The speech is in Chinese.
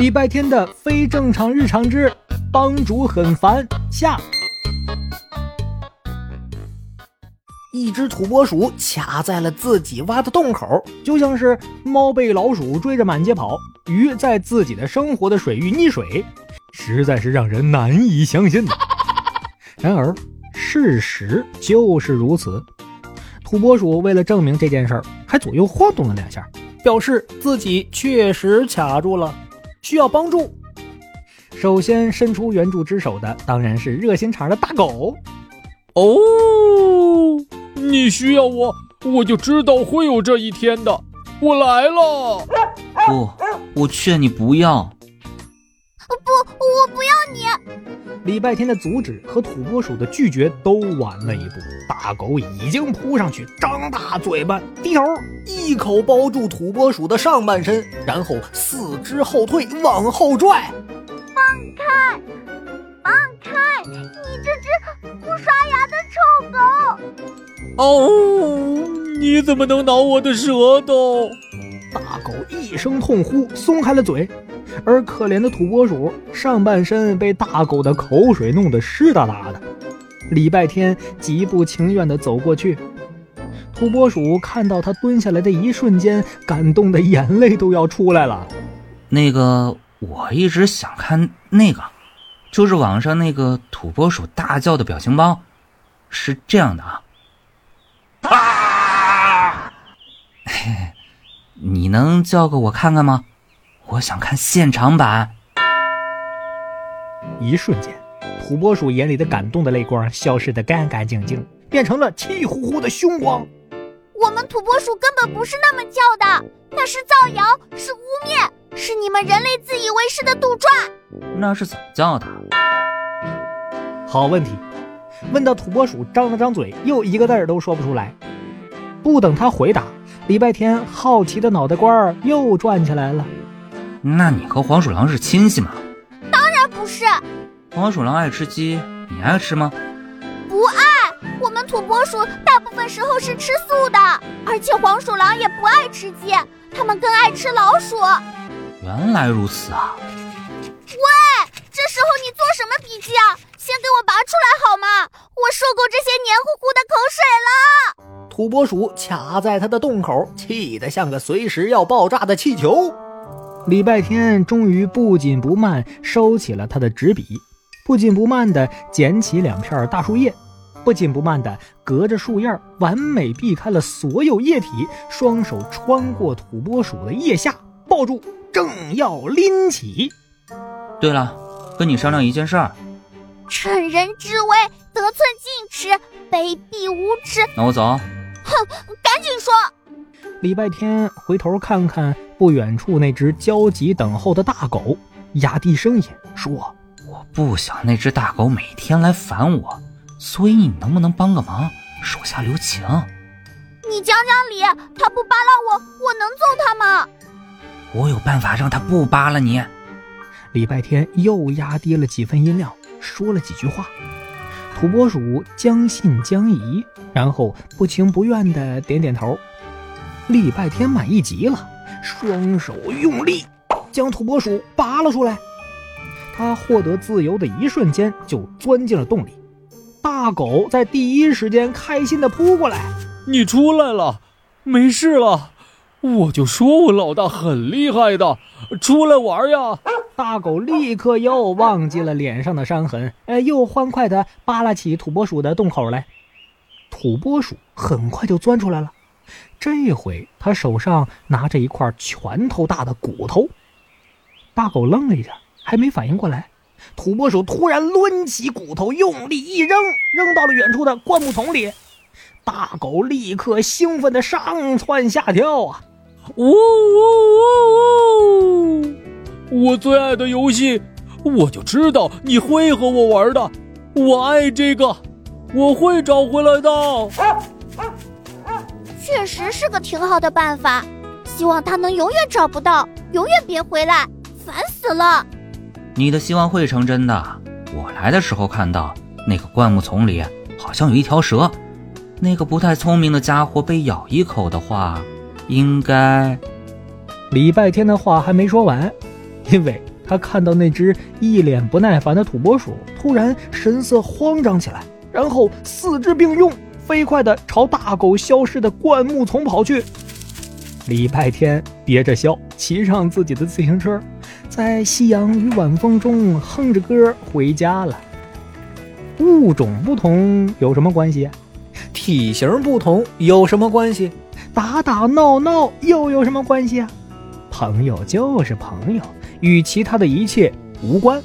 礼拜天的非正常日常之帮主很烦下。一只土拨鼠卡在了自己挖的洞口，就像是猫被老鼠追着满街跑，鱼在自己的生活的水域溺水，实在是让人难以相信的。然而，事实就是如此。土拨鼠为了证明这件事儿，还左右晃动了两下，表示自己确实卡住了。需要帮助，首先伸出援助之手的当然是热心肠的大狗。哦，你需要我，我就知道会有这一天的。我来了。不，我劝你不要。不，我不要你。礼拜天的阻止和土拨鼠的拒绝都晚了一步，大狗已经扑上去，张大嘴巴，低头一口包住土拨鼠的上半身，然后四肢后退，往后拽。放开，放开！你这只不刷牙的臭狗！哦，你怎么能挠我的舌头？大狗一声痛呼，松开了嘴。而可怜的土拨鼠上半身被大狗的口水弄得湿哒哒的，礼拜天极不情愿地走过去。土拨鼠看到他蹲下来的一瞬间，感动的眼泪都要出来了。那个，我一直想看那个，就是网上那个土拨鼠大叫的表情包，是这样的啊。啊！你能叫个我看看吗？我想看现场版。一瞬间，土拨鼠眼里的感动的泪光消失得干干净净，变成了气呼呼的凶光。我们土拨鼠根本不是那么叫的，那是造谣，是污蔑，是你们人类自以为是的杜撰。那是怎么叫的？好问题，问到土拨鼠张了张嘴，又一个字儿都说不出来。不等他回答，礼拜天好奇的脑袋瓜又转起来了。那你和黄鼠狼是亲戚吗？当然不是。黄鼠狼爱吃鸡，你爱吃吗？不爱。我们土拨鼠大部分时候是吃素的，而且黄鼠狼也不爱吃鸡，它们更爱吃老鼠。原来如此啊！喂，这时候你做什么笔记啊？先给我拔出来好吗？我受够这些黏糊糊的口水了。土拨鼠卡在它的洞口，气得像个随时要爆炸的气球。礼拜天终于不紧不慢收起了他的纸笔，不紧不慢地捡起两片大树叶，不紧不慢地隔着树叶完美避开了所有液体，双手穿过土拨鼠的腋下，抱住，正要拎起。对了，跟你商量一件事儿。趁人之危，得寸进尺，卑鄙无耻。那我走。哼，赶紧说。礼拜天回头看看不远处那只焦急等候的大狗，压低声音说：“我不想那只大狗每天来烦我，所以你能不能帮个忙，手下留情？你讲讲理，他不扒拉我，我能揍他吗？我有办法让他不扒拉你。”礼拜天又压低了几分音量，说了几句话。土拨鼠将信将疑，然后不情不愿的点点头。礼拜天满意极了，双手用力将土拨鼠拔了出来。它获得自由的一瞬间就钻进了洞里。大狗在第一时间开心地扑过来：“你出来了，没事了。我就说我老大很厉害的，出来玩呀！”大狗立刻又忘记了脸上的伤痕，哎，又欢快地扒拉起土拨鼠的洞口来。土拨鼠很快就钻出来了。这回他手上拿着一块拳头大的骨头，大狗愣了一下，还没反应过来，土拨鼠突然抡起骨头，用力一扔，扔到了远处的灌木丛里。大狗立刻兴奋的上蹿下跳啊！呜呜呜！我最爱的游戏，我就知道你会和我玩的，我爱这个，我会找回来的。确实是个挺好的办法，希望他能永远找不到，永远别回来，烦死了。你的希望会成真的。我来的时候看到那个灌木丛里好像有一条蛇，那个不太聪明的家伙被咬一口的话，应该……礼拜天的话还没说完，因为他看到那只一脸不耐烦的土拨鼠，突然神色慌张起来，然后四肢并用，飞快地朝大狗消失的灌木丛跑去。礼拜天憋着笑，骑上自己的自行车，在夕阳与晚风中哼着歌回家了。物种不同有什么关系？体型不同有什么关系？打打闹闹又有什么关系啊？朋友就是朋友。与其他的一切无关。